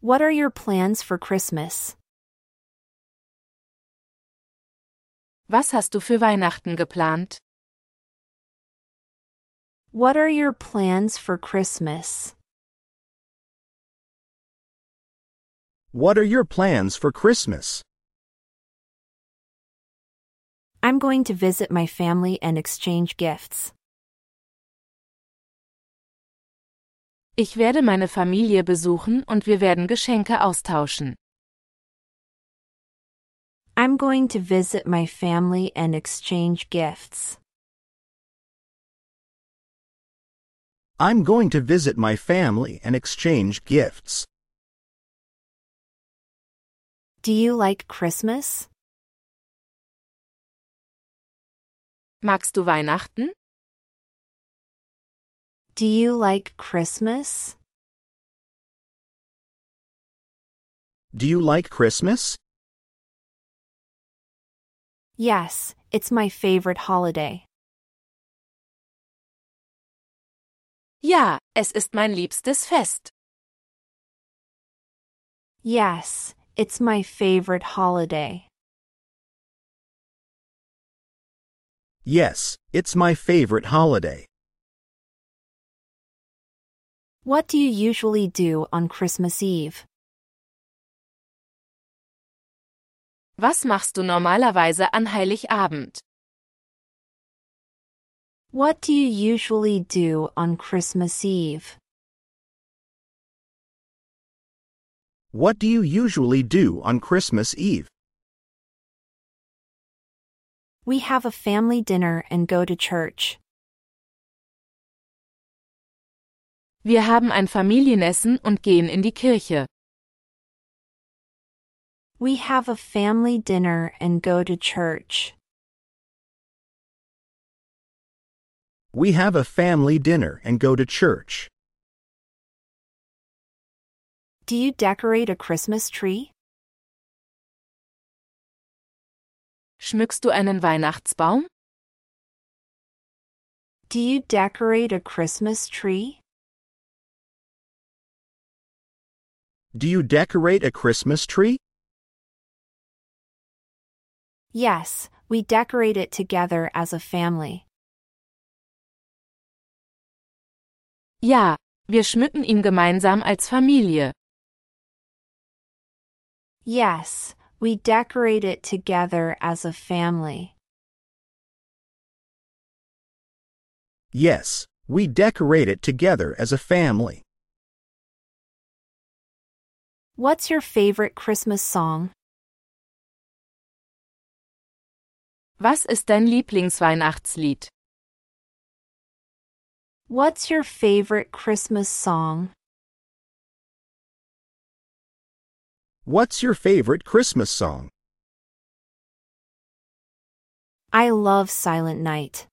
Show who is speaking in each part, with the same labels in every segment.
Speaker 1: What are your plans for Christmas?
Speaker 2: Was hast du für Weihnachten geplant?
Speaker 1: What are your plans for Christmas?
Speaker 3: What are your plans for Christmas?
Speaker 1: I'm going to visit my family and exchange gifts.
Speaker 2: Ich werde meine Familie besuchen und wir werden Geschenke austauschen.
Speaker 1: I'm going to visit my family and exchange gifts.
Speaker 3: I'm going to visit my family and exchange gifts.
Speaker 1: Do you like Christmas?
Speaker 2: Magst du Weihnachten?
Speaker 1: Do you like Christmas?
Speaker 3: Do you like Christmas?
Speaker 1: Yes, it's my favorite holiday.
Speaker 2: Ja, es ist mein liebstes Fest.
Speaker 1: Yes, it's my favorite holiday.
Speaker 3: Yes, it's my favorite holiday.
Speaker 1: What do you usually do on Christmas Eve?
Speaker 2: Was machst du normalerweise an Heiligabend?
Speaker 1: What do you usually do on Christmas Eve?
Speaker 3: What do you usually do on Christmas Eve?
Speaker 1: We have a family dinner and go to church.
Speaker 2: Wir haben ein Familienessen und gehen in die Kirche.
Speaker 1: We have a family dinner and go to church.
Speaker 3: We have a family dinner and go to church.
Speaker 1: Do you decorate a Christmas tree?
Speaker 2: Schmückst du einen Weihnachtsbaum?
Speaker 1: Do you decorate a Christmas tree?
Speaker 3: Do you decorate a Christmas tree?
Speaker 1: Yes, we decorate it together as a family.
Speaker 2: Ja, wir schmücken ihn gemeinsam als Familie.
Speaker 1: Yes, we decorate it together as a family.
Speaker 3: Yes, we decorate it together as a family.
Speaker 1: What's your favorite Christmas song?
Speaker 2: Was ist dein Lieblingsweihnachtslied?
Speaker 1: What's your favorite Christmas song?
Speaker 3: What's your favorite Christmas song?
Speaker 1: I love Silent Night.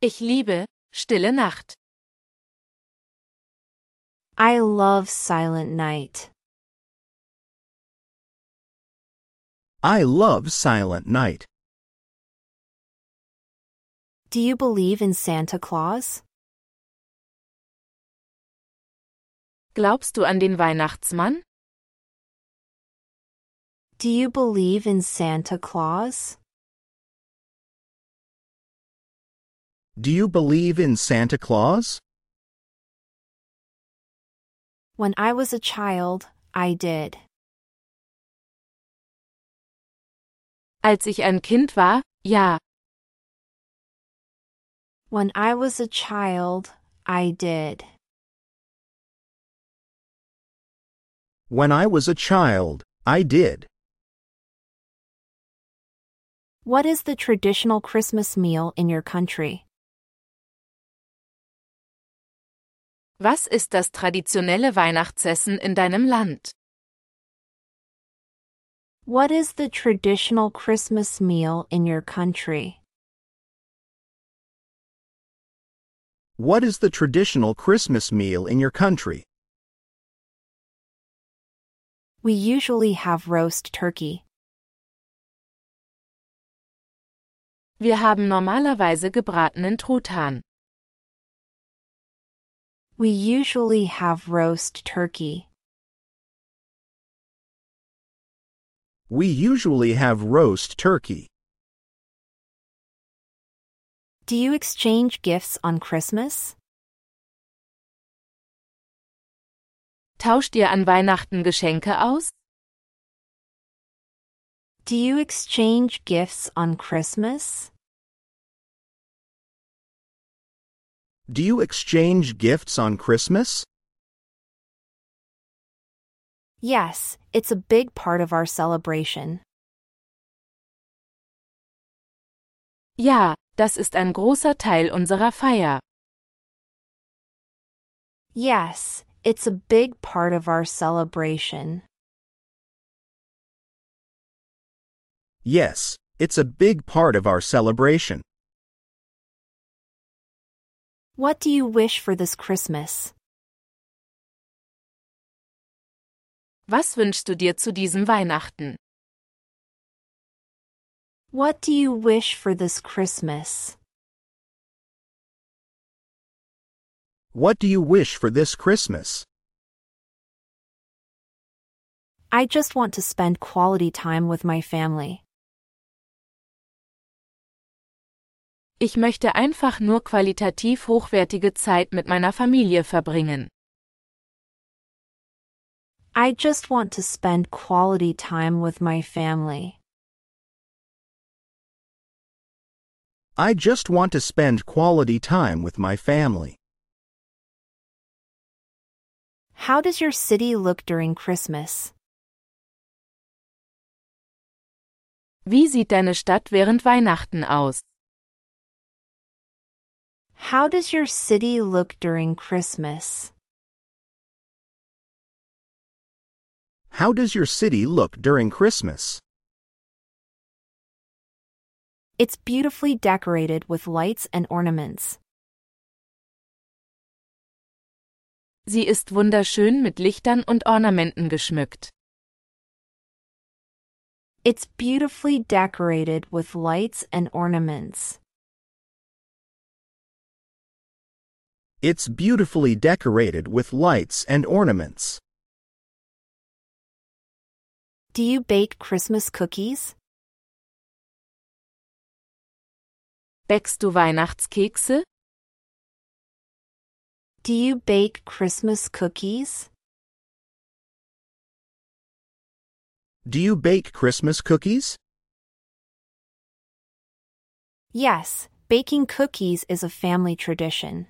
Speaker 2: Ich liebe Stille Nacht.
Speaker 1: I love Silent Night.
Speaker 3: I love Silent Night.
Speaker 1: Do you believe in Santa Claus?
Speaker 2: Glaubst du an den Weihnachtsmann?
Speaker 1: Do you believe in Santa Claus?
Speaker 3: Do you believe in Santa Claus?
Speaker 1: When I was a child, I did.
Speaker 2: Als ich ein Kind war, ja.
Speaker 1: When I was a child, I did.
Speaker 3: When I was a child, I did.
Speaker 1: What is the traditional Christmas meal in your country?
Speaker 2: Was ist das traditionelle Weihnachtsessen in deinem Land?
Speaker 1: What is the traditional Christmas meal in your country?
Speaker 3: What is the traditional Christmas meal in your country?
Speaker 1: We usually have roast turkey.
Speaker 2: Wir haben normalerweise gebratenen Truthahn.
Speaker 1: We usually have roast turkey.
Speaker 3: We usually have roast turkey.
Speaker 1: Do you exchange gifts on Christmas?
Speaker 2: Tauscht ihr an Weihnachten Geschenke aus?
Speaker 1: Do you exchange gifts on Christmas?
Speaker 3: Do you exchange gifts on Christmas?
Speaker 1: Yes, it's a big part of our celebration.
Speaker 2: Ja, das ist ein großer Teil unserer Feier.
Speaker 1: Yes, it's a big part of our celebration.
Speaker 3: Yes, it's a big part of our celebration.
Speaker 1: What do you wish for this Christmas?
Speaker 2: Was wünschst du dir zu diesem Weihnachten?
Speaker 1: What do you wish for this Christmas?
Speaker 3: What do you wish for this Christmas?
Speaker 1: I just want to spend quality time with my family.
Speaker 2: Ich möchte einfach nur qualitativ hochwertige Zeit mit meiner Familie verbringen.
Speaker 1: I just want to spend quality time with my family.
Speaker 3: I just want to spend quality time with my family.
Speaker 1: How does your city look during Christmas?
Speaker 2: Wie sieht deine Stadt während Weihnachten aus?
Speaker 1: How does your city look during Christmas?
Speaker 3: How does your city look during Christmas?
Speaker 1: It's beautifully decorated with lights and ornaments.
Speaker 2: Sie ist wunderschön mit Lichtern und Ornamenten geschmückt.
Speaker 1: It's beautifully decorated with lights and ornaments.
Speaker 3: It's beautifully decorated with lights and ornaments.
Speaker 1: Do you bake Christmas cookies?
Speaker 2: Bäckst du Weihnachtskekse?
Speaker 1: Do you bake Christmas cookies?
Speaker 3: Do you bake Christmas cookies?
Speaker 1: Yes, baking cookies is a family tradition.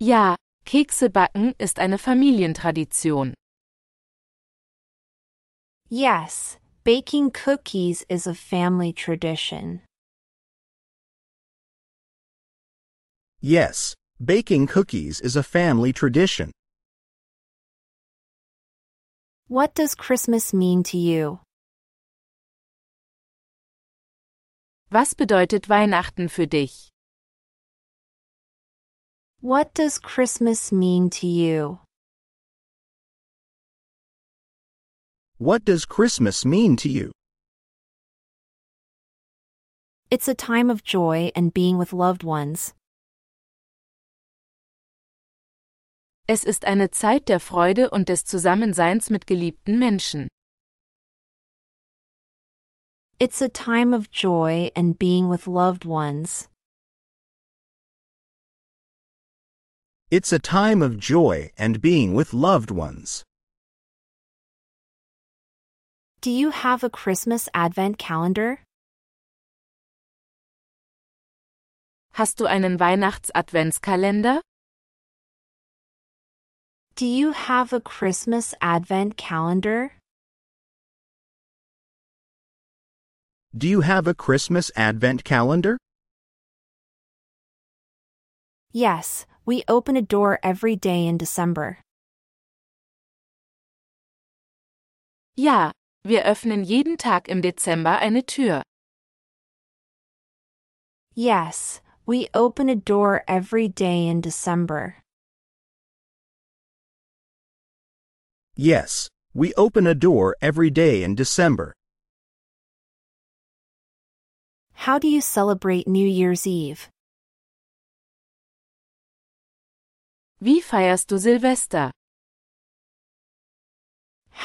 Speaker 2: Ja, Kekse backen ist eine Familientradition.
Speaker 1: Yes, baking cookies is a family tradition.
Speaker 3: Yes, baking cookies is a family tradition.
Speaker 1: What does Christmas mean to you?
Speaker 2: Was bedeutet Weihnachten für dich?
Speaker 1: What does Christmas mean to you?
Speaker 3: What does Christmas mean to you?
Speaker 1: It's a time of joy and being with loved ones.
Speaker 2: Es ist eine Zeit der Freude und des Zusammenseins mit geliebten Menschen.
Speaker 1: It's a time of joy and being with loved ones.
Speaker 3: It's a time of joy and being with loved ones.
Speaker 1: Do you have a Christmas Advent calendar?
Speaker 2: Hast du einen Weihnachts-Adventskalender?
Speaker 1: Do you have a Christmas Advent calendar?
Speaker 3: Do you have a Christmas Advent calendar?
Speaker 1: Yes, we open a door every day in December.
Speaker 2: Ja, wir öffnen jeden Tag im Dezember eine Tür.
Speaker 1: Yes, we open a door every day in December.
Speaker 3: Yes, we open a door every day in December.
Speaker 1: How do you celebrate New Year's Eve?
Speaker 2: Wie feierst du Silvester?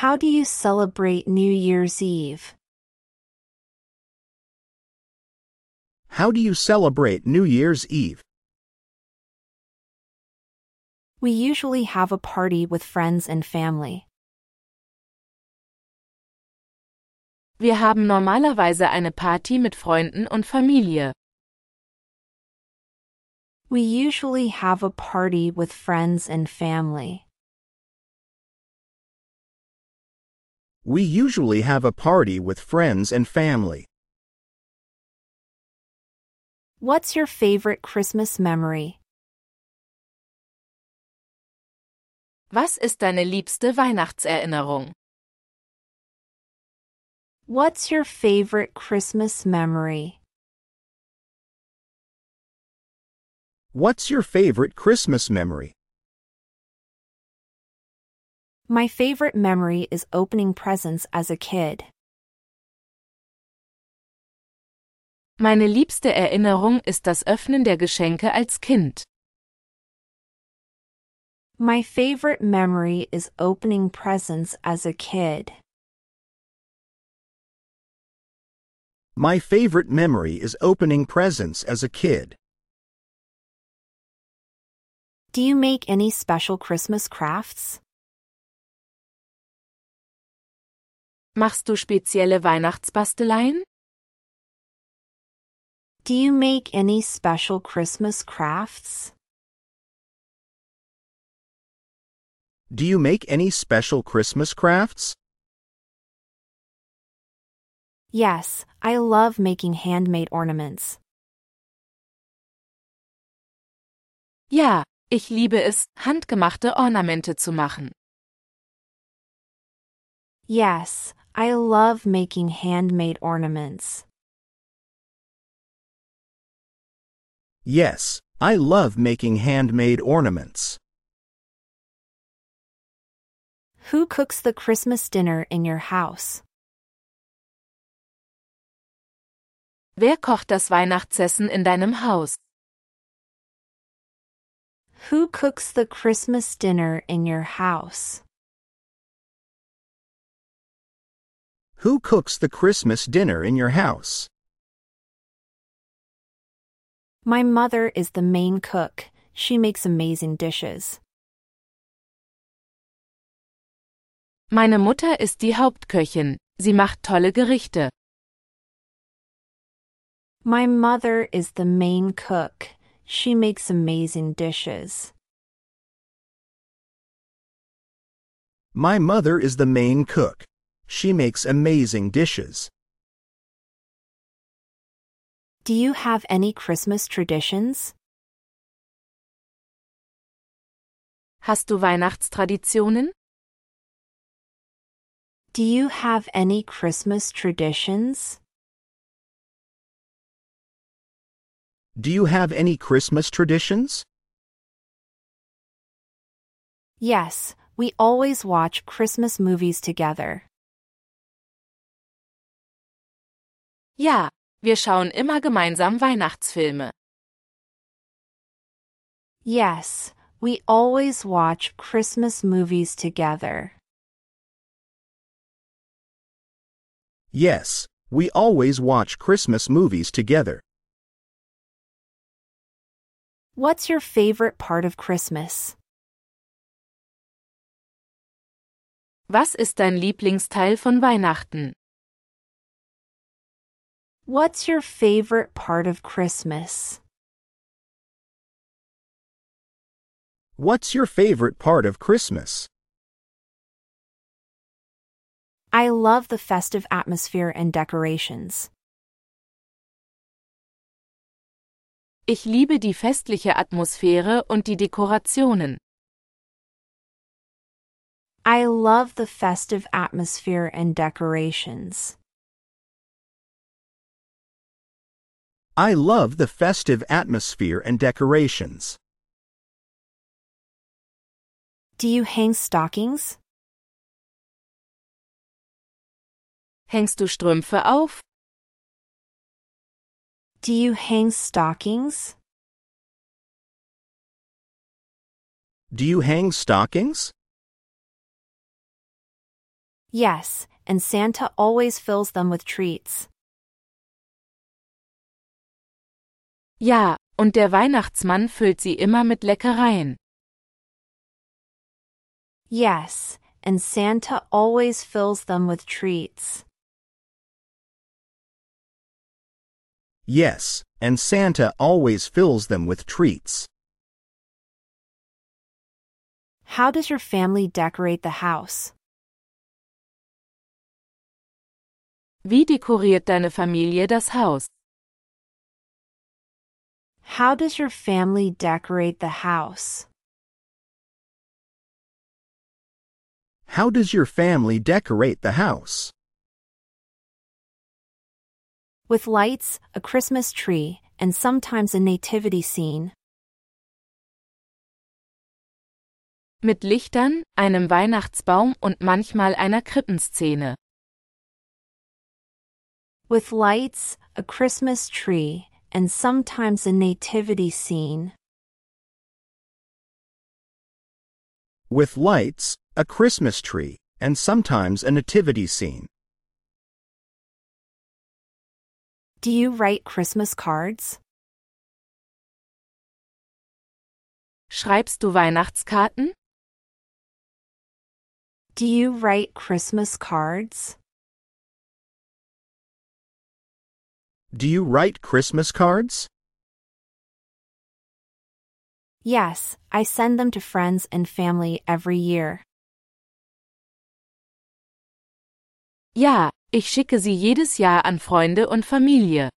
Speaker 1: How do you celebrate New Year's Eve?
Speaker 3: How do you celebrate New Year's Eve?
Speaker 1: We usually have a party with friends and family.
Speaker 2: Wir haben normalerweise eine Party mit Freunden und Familie.
Speaker 1: We usually have a party with friends and family.
Speaker 3: We usually have a party with friends and family.
Speaker 1: What's your favorite Christmas memory?
Speaker 2: Was ist deine liebste Weihnachtserinnerung?
Speaker 1: What's your favorite Christmas memory?
Speaker 3: What's your favorite Christmas memory?
Speaker 1: My favorite memory is opening presents as a kid.
Speaker 2: Meine liebste Erinnerung ist das Öffnen der Geschenke als Kind.
Speaker 1: My favorite memory is opening presents as a kid.
Speaker 3: My favorite memory is opening presents as a kid.
Speaker 1: Do you make any special Christmas crafts?
Speaker 2: Machst du spezielle Weihnachtsbasteleien?
Speaker 1: Do you make any special Christmas crafts?
Speaker 3: Do you make any special Christmas crafts?
Speaker 1: Yes, I love making handmade ornaments.
Speaker 2: Ja, ich liebe es, handgemachte Ornamente zu machen.
Speaker 1: Yes, I love making handmade ornaments.
Speaker 3: Yes, I love making handmade ornaments.
Speaker 1: Who cooks the Christmas dinner in your house?
Speaker 2: Wer kocht das Weihnachtsessen in deinem Haus?
Speaker 1: Who cooks the Christmas dinner in your house?
Speaker 3: Who cooks the Christmas dinner in your house?
Speaker 1: My mother is the main cook. She makes amazing dishes.
Speaker 2: Meine Mutter ist die Hauptköchin. Sie macht tolle Gerichte.
Speaker 1: My mother is the main cook. She makes amazing dishes.
Speaker 3: My mother is the main cook. She makes amazing dishes.
Speaker 1: Do you have any Christmas traditions?
Speaker 2: Hast du Weihnachtstraditionen?
Speaker 1: Do you have any Christmas traditions?
Speaker 3: Do you have any Christmas traditions?
Speaker 1: Yes, we always watch Christmas movies together.
Speaker 2: Ja, wir schauen immer gemeinsam Weihnachtsfilme.
Speaker 1: Yes, we always watch Christmas movies together.
Speaker 3: Yes, we always watch Christmas movies together.
Speaker 1: What's your favorite part of Christmas?
Speaker 2: Was ist dein Lieblingsteil von Weihnachten?
Speaker 1: What's your favorite part of Christmas?
Speaker 3: What's your favorite part of Christmas?
Speaker 1: I love the festive atmosphere and decorations.
Speaker 2: Ich liebe die festliche Atmosphäre und die Dekorationen.
Speaker 1: I love the festive atmosphere and decorations.
Speaker 3: I love the festive atmosphere and decorations.
Speaker 1: Do you hang stockings?
Speaker 2: Hängst du Strümpfe auf?
Speaker 1: Do you hang stockings?
Speaker 3: Do you hang stockings?
Speaker 1: Yes, and Santa always fills them with treats.
Speaker 2: Ja, und der Weihnachtsmann füllt sie immer mit Leckereien.
Speaker 1: Yes, and Santa always fills them with treats.
Speaker 3: Yes, and Santa always fills them with treats.
Speaker 1: How does your family decorate the house?
Speaker 2: Wie dekoriert deine Familie das Haus?
Speaker 1: How does your family decorate the house?
Speaker 3: How does your family decorate the house?
Speaker 1: With lights, a Christmas tree, and sometimes a nativity scene.
Speaker 2: Mit Lichtern, einem Weihnachtsbaum und manchmal einer Krippenszene.
Speaker 1: With lights, a Christmas tree, and sometimes a nativity scene.
Speaker 3: With lights, a Christmas tree, and sometimes a nativity scene.
Speaker 1: Do you write Christmas cards?
Speaker 2: Schreibst du Weihnachtskarten?
Speaker 1: Do you write Christmas cards?
Speaker 3: Do you write Christmas cards?
Speaker 1: Yes, I send them to friends and family every year.
Speaker 2: Ja, ich schicke sie jedes Jahr an Freunde und Familie.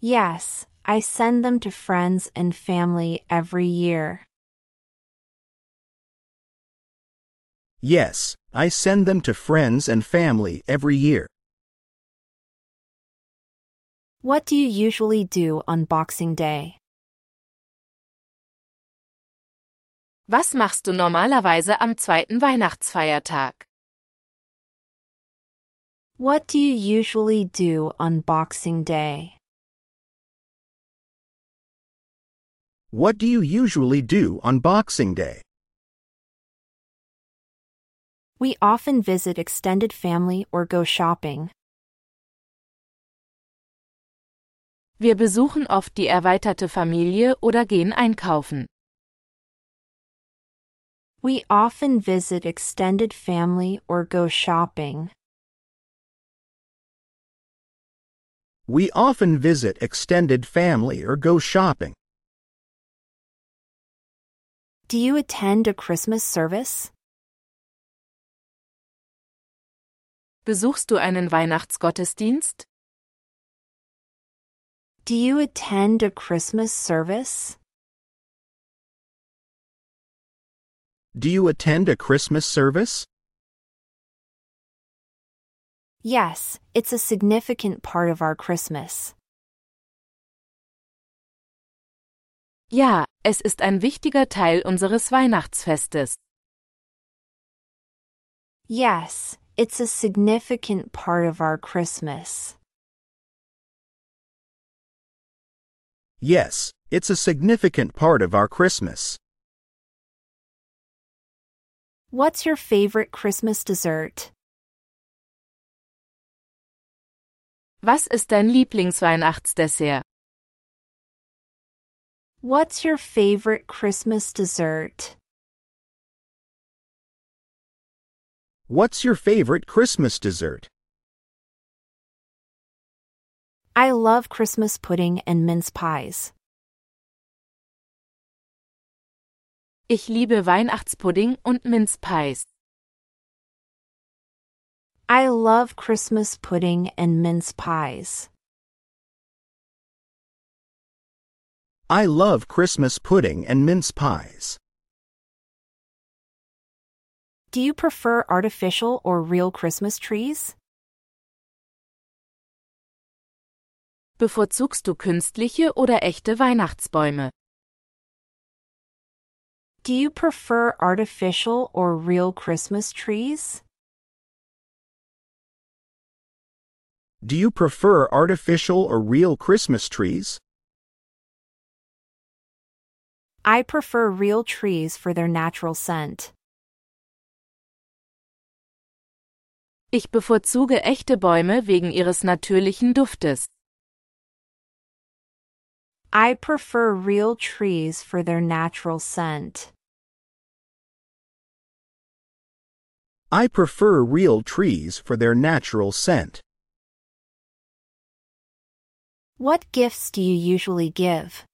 Speaker 1: Yes, I send them to friends and family every year.
Speaker 3: Yes, I send them to friends and family every year.
Speaker 1: What do you usually do on Boxing Day?
Speaker 2: Was machst du normalerweise am zweiten Weihnachtsfeiertag?
Speaker 1: What do you usually do on Boxing Day?
Speaker 3: What do you usually do on Boxing Day?
Speaker 1: We often visit extended family or go shopping.
Speaker 2: Wir besuchen oft die erweiterte Familie oder gehen einkaufen.
Speaker 1: We often visit extended family or go shopping.
Speaker 3: We often visit extended family or go shopping.
Speaker 1: Do you attend a Christmas service?
Speaker 2: Besuchst du einen Weihnachtsgottesdienst?
Speaker 1: Do you attend a Christmas service?
Speaker 3: Do you attend a Christmas service?
Speaker 1: Yes, it's a significant part of our Christmas.
Speaker 2: Ja, es ist ein wichtiger Teil unseres Weihnachtsfestes.
Speaker 1: Yes, it's a significant part of our Christmas.
Speaker 3: Yes, it's a significant part of our Christmas.
Speaker 1: What's your favorite Christmas dessert?
Speaker 2: Was ist dein Lieblingsweihnachtsdessert?
Speaker 1: What's your favorite Christmas dessert?
Speaker 3: What's your favorite Christmas dessert?
Speaker 1: I love Christmas pudding and mince pies.
Speaker 2: Ich liebe Weihnachtspudding und Minzpies.
Speaker 1: I love Christmas pudding and mince pies.
Speaker 3: I love Christmas pudding and mince pies.
Speaker 1: Do you prefer artificial or real Christmas trees?
Speaker 2: Bevorzugst du künstliche oder echte Weihnachtsbäume?
Speaker 1: Do you prefer artificial or real Christmas trees?
Speaker 3: Do you prefer artificial or real Christmas trees?
Speaker 1: I prefer real trees for their natural scent.
Speaker 2: Ich bevorzuge echte Bäume wegen ihres natürlichen Duftes.
Speaker 1: I prefer real trees for their natural scent.
Speaker 3: I prefer real trees for their natural scent.
Speaker 1: What gifts do you usually give?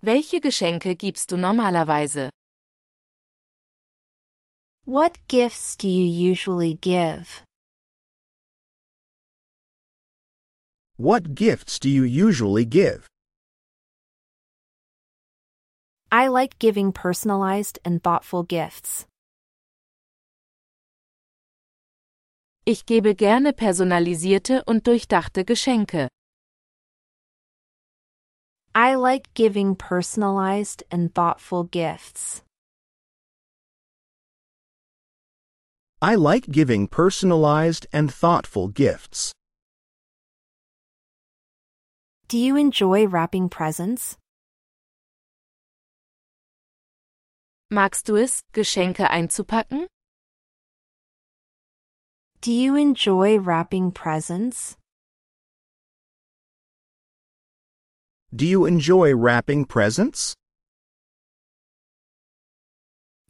Speaker 2: Welche Geschenke gibst du normalerweise?
Speaker 1: What gifts do you usually give?
Speaker 3: What gifts do you usually give?
Speaker 1: I like giving personalized and thoughtful gifts.
Speaker 2: Ich gebe gerne personalisierte und durchdachte Geschenke.
Speaker 1: I like giving personalized and thoughtful gifts.
Speaker 3: I like giving personalized and thoughtful gifts.
Speaker 1: Do you enjoy wrapping presents?
Speaker 2: Magst du es, Geschenke einzupacken?
Speaker 1: Do you enjoy wrapping presents?
Speaker 3: Do you enjoy wrapping presents?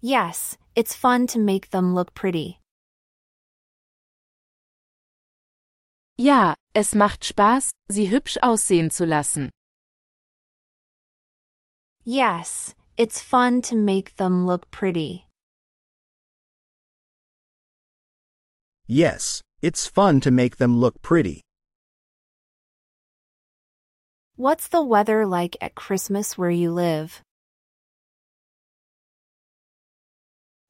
Speaker 1: Yes, it's fun to make them look pretty.
Speaker 2: Ja, es macht Spaß, sie hübsch aussehen zu lassen.
Speaker 1: Yes, it's fun to make them look pretty.
Speaker 3: Yes, it's fun to make them look pretty.
Speaker 1: What's the weather like at Christmas where you live?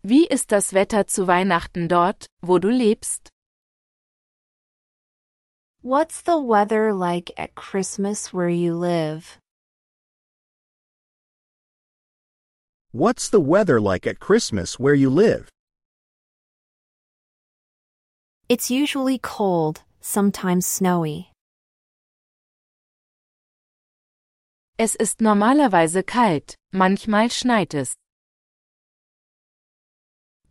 Speaker 2: Wie ist das Wetter zu Weihnachten dort, wo du lebst?
Speaker 1: What's the weather like at Christmas where you live?
Speaker 3: What's the weather like at Christmas where you live?
Speaker 1: It's usually cold, sometimes snowy.
Speaker 2: Es ist normalerweise kalt, manchmal schneit es.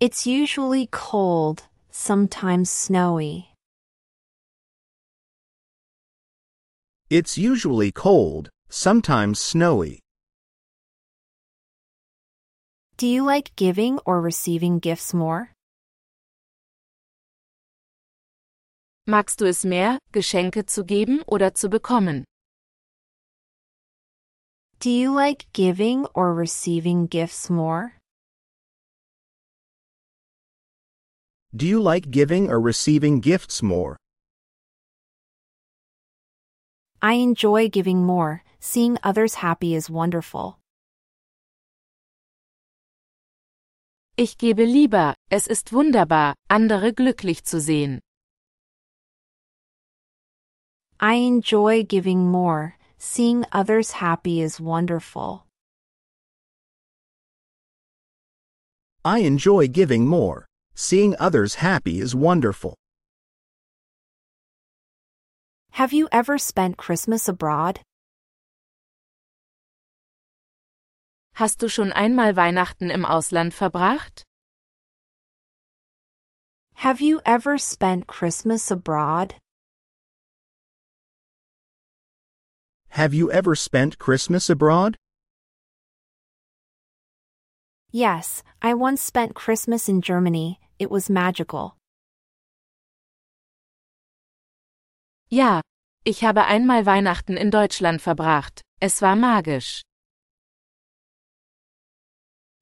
Speaker 1: It's usually cold, sometimes snowy.
Speaker 3: It's usually cold, sometimes snowy.
Speaker 1: Do you like giving or receiving gifts more?
Speaker 2: Magst du es mehr, Geschenke zu geben oder zu bekommen?
Speaker 1: Do you like giving or receiving gifts more?
Speaker 3: Do you like giving or receiving gifts more?
Speaker 1: I enjoy giving more, seeing others happy is wonderful.
Speaker 2: Ich gebe lieber, es ist wunderbar, andere glücklich zu sehen.
Speaker 1: I enjoy giving more, seeing others happy is wonderful.
Speaker 3: I enjoy giving more. Seeing others happy is wonderful.
Speaker 1: Have you ever spent Christmas abroad?
Speaker 2: Hast du schon einmal Weihnachten im Ausland verbracht?
Speaker 1: Have you ever spent Christmas abroad?
Speaker 3: Have you ever spent Christmas abroad?
Speaker 1: Yes, I once spent Christmas in Germany, it was magical.
Speaker 2: Ja, ich habe einmal Weihnachten in Deutschland verbracht. Es war magisch.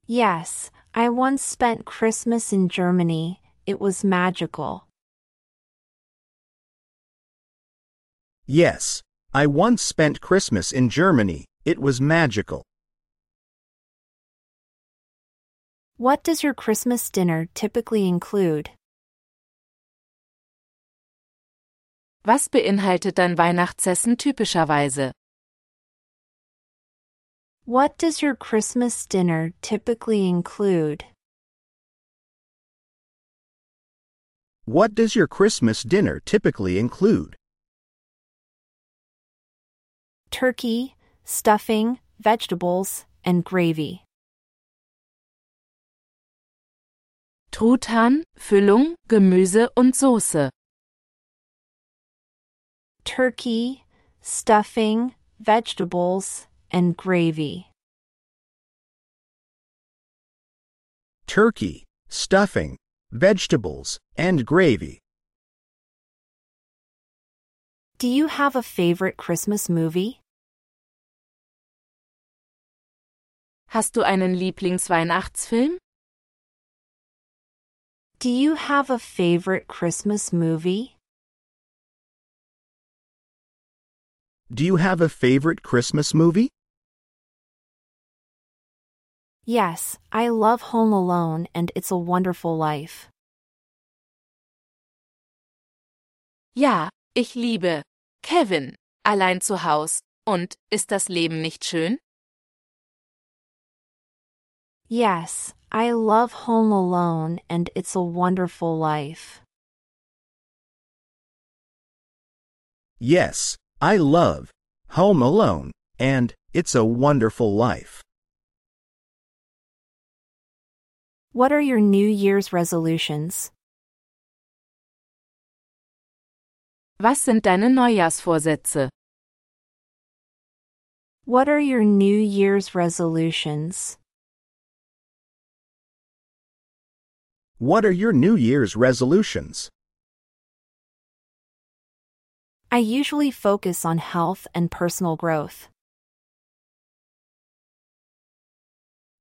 Speaker 1: Yes, I once spent Christmas in Germany, it was magical.
Speaker 3: Yes, I once spent Christmas in Germany. It was magical.
Speaker 1: What does your Christmas dinner typically include?
Speaker 2: Was beinhaltet dein Weihnachtsessen typischerweise?
Speaker 1: What does your Christmas dinner typically include?
Speaker 3: What does your Christmas dinner typically include?
Speaker 1: Turkey, stuffing, vegetables, and gravy.
Speaker 2: Truthahn, Füllung, Gemüse und Soße.
Speaker 1: Turkey, stuffing, vegetables, and gravy.
Speaker 3: Turkey, stuffing, vegetables, and gravy.
Speaker 1: Do you have a favorite Christmas movie?
Speaker 2: Hast du einen Lieblingsweihnachtsfilm?
Speaker 1: Do you have a favorite Christmas movie?
Speaker 3: Do you have a favorite Christmas movie?
Speaker 1: Yes, I love Home Alone and It's a Wonderful Life.
Speaker 2: Ja, ich liebe Kevin, allein zu Haus. Und ist das Leben nicht schön?
Speaker 1: Yes, I love Home Alone and It's a Wonderful Life.
Speaker 3: Yes, I love Home Alone and It's a Wonderful Life.
Speaker 1: What are your New Year's resolutions?
Speaker 2: Was sind deine Neujahrsvorsätze?
Speaker 1: What are your New Year's resolutions?
Speaker 3: What are your New Year's resolutions?
Speaker 1: I usually focus on health and personal growth.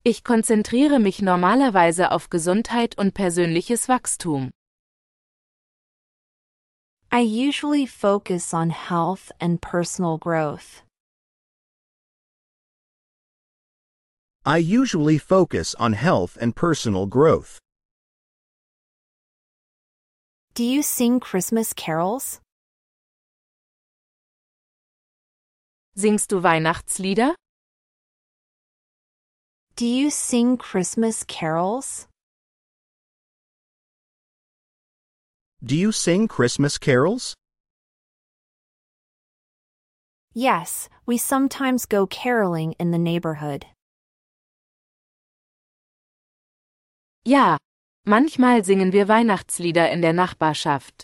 Speaker 2: Ich konzentriere mich normalerweise auf Gesundheit und persönliches Wachstum.
Speaker 1: I usually focus on health and personal growth.
Speaker 3: I usually focus on health and personal growth.
Speaker 1: Do you sing Christmas carols?
Speaker 2: Singst du Weihnachtslieder?
Speaker 1: Do you sing Christmas carols?
Speaker 3: Do you sing Christmas carols?
Speaker 1: Yes, we sometimes go caroling in the neighborhood.
Speaker 2: Ja, manchmal singen wir Weihnachtslieder in der Nachbarschaft.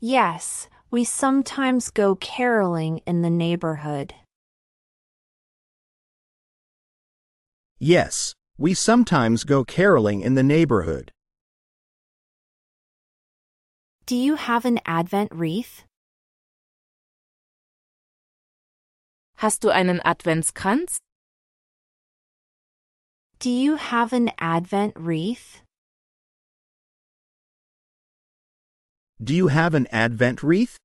Speaker 1: Yes, we sometimes go caroling in the neighborhood.
Speaker 3: Yes, we sometimes go caroling in the neighborhood.
Speaker 1: Do you have an Advent wreath?
Speaker 2: Hast du einen Adventskranz?
Speaker 1: Do you have an Advent wreath?
Speaker 3: Do you have an Advent wreath?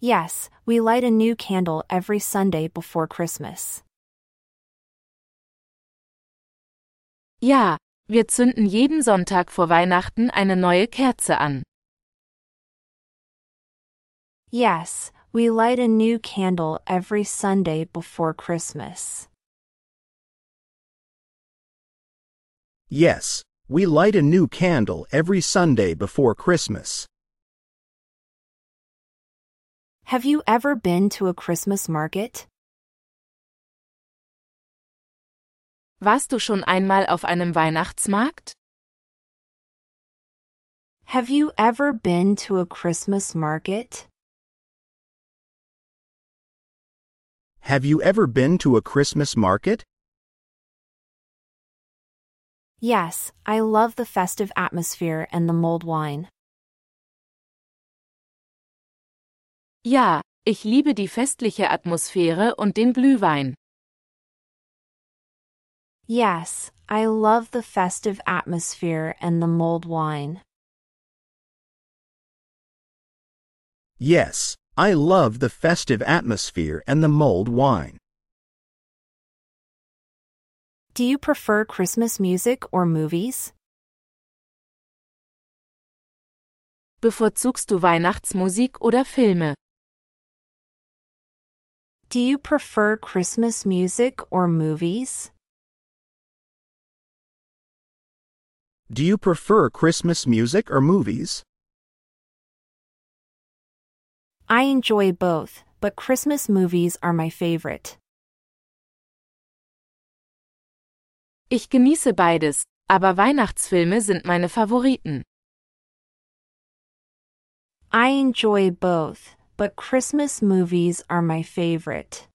Speaker 1: Yes, we light a new candle every Sunday before Christmas.
Speaker 2: Ja, wir zünden jeden Sonntag vor Weihnachten eine neue Kerze an.
Speaker 1: Yes, we light a new candle every Sunday before Christmas.
Speaker 3: Yes, we light a new candle every Sunday before Christmas.
Speaker 1: Have you ever been to a Christmas market?
Speaker 2: Warst du schon einmal auf einem Weihnachtsmarkt?
Speaker 1: Have you ever been to a Christmas market?
Speaker 3: Have you ever been to a Christmas market?
Speaker 1: Yes, I love the festive atmosphere and the mulled wine.
Speaker 2: Ja, ich liebe die festliche Atmosphäre und den Glühwein.
Speaker 1: Yes, I love the festive atmosphere and the mulled wine.
Speaker 3: Yes, I love the festive atmosphere and the mulled wine.
Speaker 1: Do you prefer Christmas music or movies?
Speaker 2: Bevorzugst du Weihnachtsmusik oder Filme?
Speaker 1: Do you prefer Christmas music or movies?
Speaker 3: Do you prefer Christmas music or movies?
Speaker 1: I enjoy both, but Christmas movies are my favorite.
Speaker 2: Ich genieße beides, aber Weihnachtsfilme sind meine Favoriten.
Speaker 1: I enjoy both, but Christmas movies are my favorite.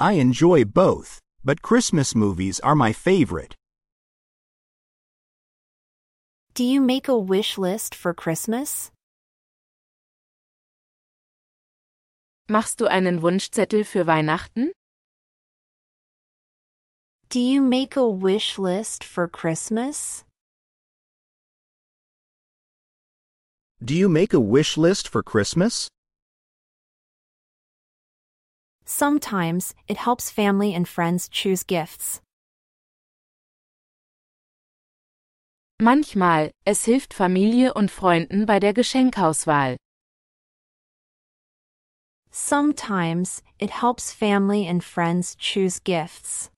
Speaker 3: I enjoy both, but Christmas movies are my favorite.
Speaker 1: Do you make a wish list for Christmas?
Speaker 2: Machst du einen Wunschzettel für Weihnachten?
Speaker 1: Do you make a wish list for Christmas?
Speaker 3: Do you make a wish list for Christmas?
Speaker 1: Sometimes it helps family and friends choose gifts.
Speaker 2: Manchmal, es hilft Familie und Freunden bei der Geschenkauswahl.
Speaker 1: Sometimes it helps family and friends choose gifts.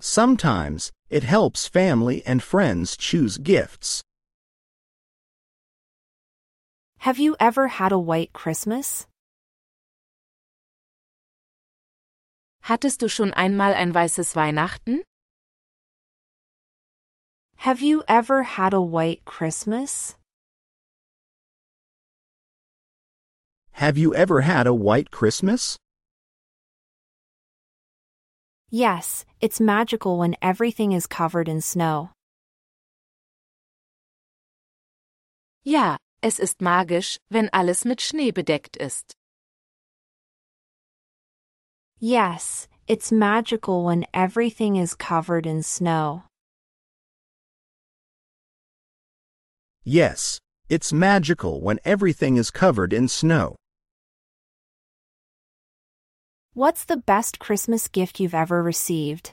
Speaker 3: Sometimes it helps family and friends choose gifts.
Speaker 1: Have you ever had a white Christmas?
Speaker 2: Hattest du schon einmal ein weißes Weihnachten?
Speaker 1: Have you ever had a white Christmas?
Speaker 3: Have you ever had a white Christmas?
Speaker 1: Yes, it's magical when everything is covered in snow.
Speaker 2: Ja, es ist magisch, wenn alles mit Schnee bedeckt ist.
Speaker 1: Yes, it's magical when everything is covered in snow.
Speaker 3: Yes, it's magical when everything is covered in snow.
Speaker 1: What's the best Christmas gift you've ever received?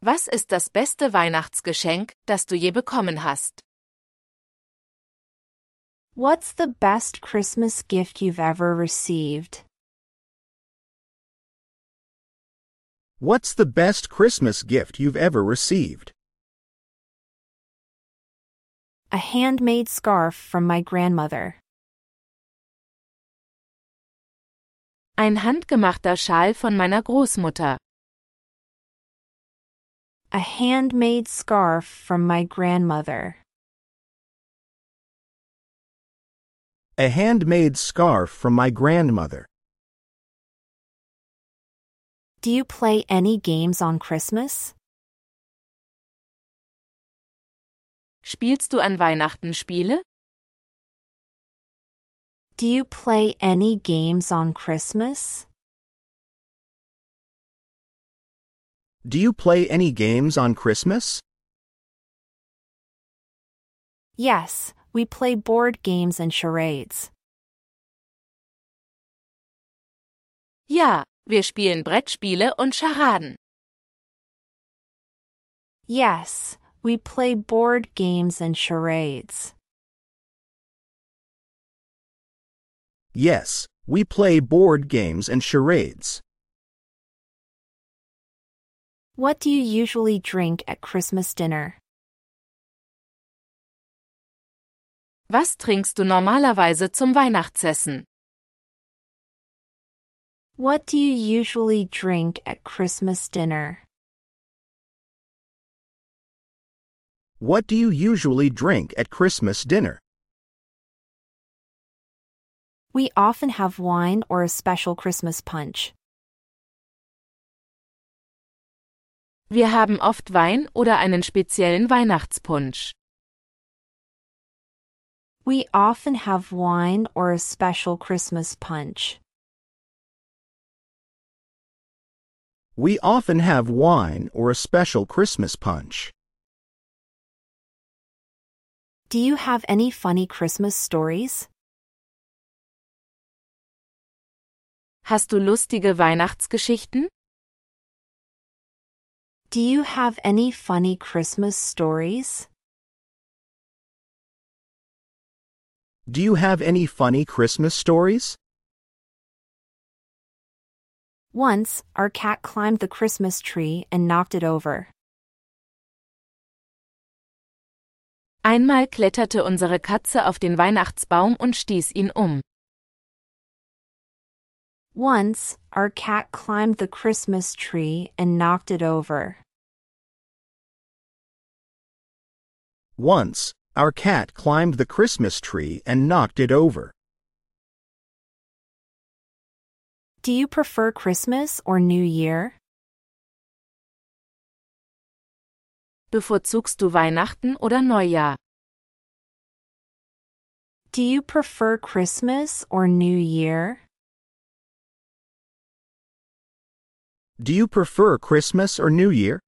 Speaker 2: Was ist das beste Weihnachtsgeschenk, das du je bekommen hast?
Speaker 1: What's the best Christmas gift you've ever received?
Speaker 3: What's the best Christmas gift you've ever received?
Speaker 1: A handmade scarf from my grandmother.
Speaker 2: Ein handgemachter Schal von meiner Großmutter.
Speaker 1: A handmade scarf from my grandmother.
Speaker 3: A handmade scarf from my grandmother.
Speaker 1: Do you play any games on Christmas?
Speaker 2: Spielst du an Weihnachten Spiele?
Speaker 1: Do you play any games on Christmas?
Speaker 3: Do you play any games on Christmas?
Speaker 1: Yes, we play board games and charades.
Speaker 2: Ja, wir spielen Brettspiele und Scharaden.
Speaker 1: Yes, we play board games and charades.
Speaker 3: Yes, we play board games and charades.
Speaker 1: What do you usually drink at Christmas dinner?
Speaker 2: Was trinkst du normalerweise zum Weihnachtsessen?
Speaker 1: What do you usually drink at Christmas dinner?
Speaker 3: What do you usually drink at Christmas dinner?
Speaker 1: We often have wine or a special Christmas punch.
Speaker 2: Wir haben oft Wein oder einen speziellen Weihnachtspunsch.
Speaker 1: We often have wine or a special Christmas punch.
Speaker 3: We often have wine or a special Christmas punch.
Speaker 1: Do you have any funny Christmas stories?
Speaker 2: Hast du lustige Weihnachtsgeschichten?
Speaker 1: Do you have any funny Christmas stories?
Speaker 3: Do you have any funny Christmas stories?
Speaker 1: Once, our cat climbed the Christmas tree and knocked it over.
Speaker 2: Einmal kletterte unsere Katze auf den Weihnachtsbaum und stieß ihn um.
Speaker 1: Once, our cat climbed the Christmas tree and knocked it over.
Speaker 3: Once, our cat climbed the Christmas tree and knocked it over.
Speaker 1: Do you prefer Christmas or New Year?
Speaker 2: Bevorzugst du Weihnachten oder Neujahr?
Speaker 1: Do you prefer Christmas or New Year?
Speaker 3: Do you prefer Christmas or New Year?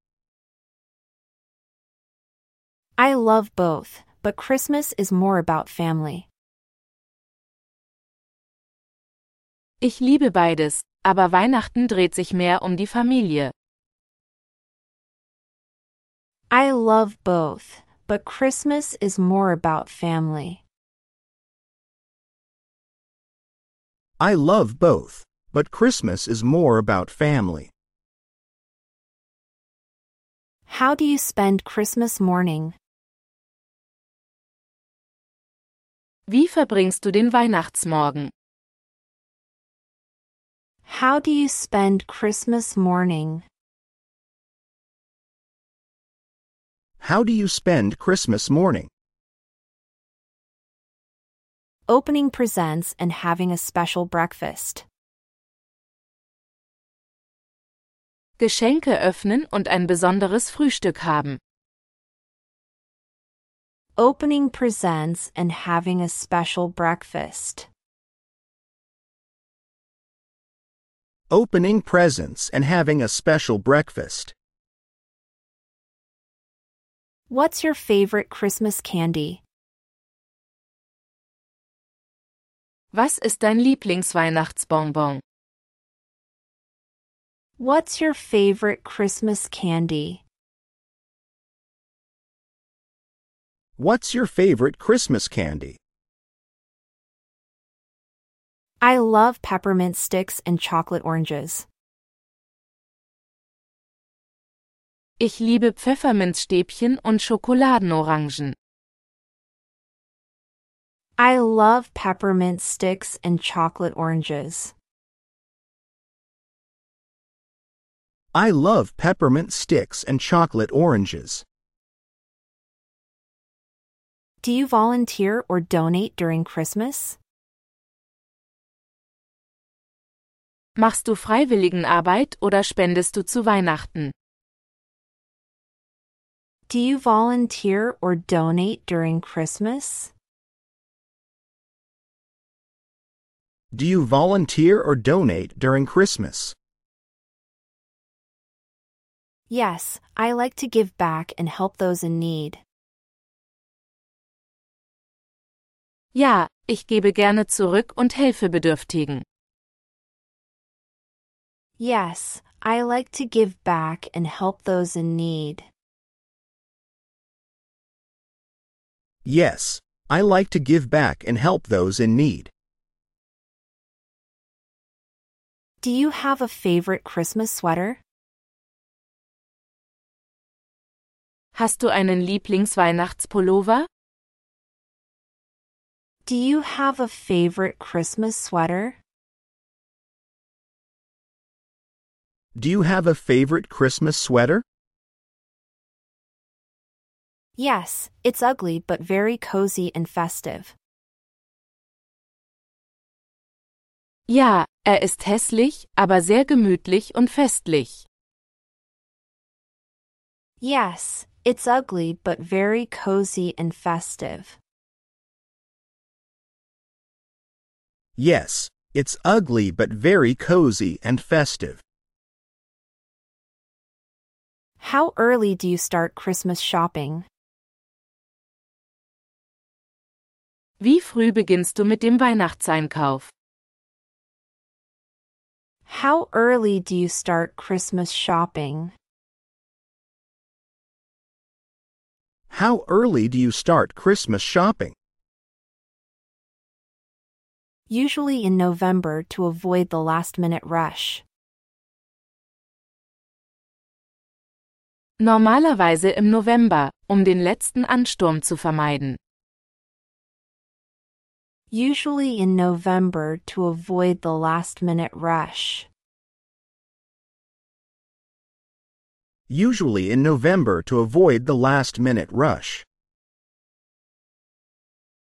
Speaker 1: I love both, but Christmas is more about family.
Speaker 2: Ich liebe beides, aber Weihnachten dreht sich mehr um die Familie.
Speaker 1: I love both, but Christmas is more about family.
Speaker 3: I love both, but Christmas is more about family.
Speaker 1: How do you spend Christmas morning?
Speaker 2: Wie verbringst du den Weihnachtsmorgen?
Speaker 1: How do you spend Christmas morning?
Speaker 3: How do you spend Christmas morning?
Speaker 1: Opening presents and having a special breakfast.
Speaker 2: Geschenke öffnen und ein besonderes Frühstück haben.
Speaker 1: Opening presents and having a special breakfast.
Speaker 3: Opening presents and having a special breakfast.
Speaker 1: What's your favorite Christmas candy?
Speaker 2: Was ist dein Lieblingsweihnachtsbonbon?
Speaker 1: What's your favorite Christmas candy?
Speaker 3: What's your favorite Christmas candy?
Speaker 1: I love peppermint sticks and chocolate oranges.
Speaker 2: Ich liebe Pfefferminzstäbchen und Schokoladenorangen.
Speaker 1: I love peppermint sticks and chocolate oranges.
Speaker 3: I love peppermint sticks and chocolate oranges.
Speaker 1: Do you volunteer or donate during Christmas?
Speaker 2: Machst du Freiwilligenarbeit oder spendest du zu Weihnachten?
Speaker 1: Do you volunteer or donate during Christmas?
Speaker 3: Do you volunteer or donate during Christmas?
Speaker 1: Yes, I like to give back and help those in need.
Speaker 2: Ja, ich gebe gerne zurück und helfe Bedürftigen.
Speaker 1: Yes, I like to give back and help those in need.
Speaker 3: Yes, I like to give back and help those in need.
Speaker 1: Do you have a favorite Christmas sweater?
Speaker 2: Hast du einen Lieblingsweihnachtspullover?
Speaker 1: Do you have a favorite Christmas sweater?
Speaker 3: Do you have a favorite Christmas sweater?
Speaker 1: Yes, it's ugly but very cozy and festive.
Speaker 2: Ja, er ist hässlich, aber sehr gemütlich und festlich.
Speaker 1: Yes, it's ugly but very cozy and festive.
Speaker 3: Yes, it's ugly but very cozy and festive.
Speaker 1: How early do you start Christmas shopping?
Speaker 2: Wie früh beginnst du mit dem Weihnachtseinkauf?
Speaker 1: How early do you start Christmas shopping?
Speaker 3: How early do you start Christmas shopping?
Speaker 1: Usually in November to avoid the last minute rush.
Speaker 2: Normalerweise im November, um den letzten Ansturm zu vermeiden.
Speaker 1: Usually in November to avoid the last minute rush.
Speaker 3: Usually in November to avoid the last minute rush.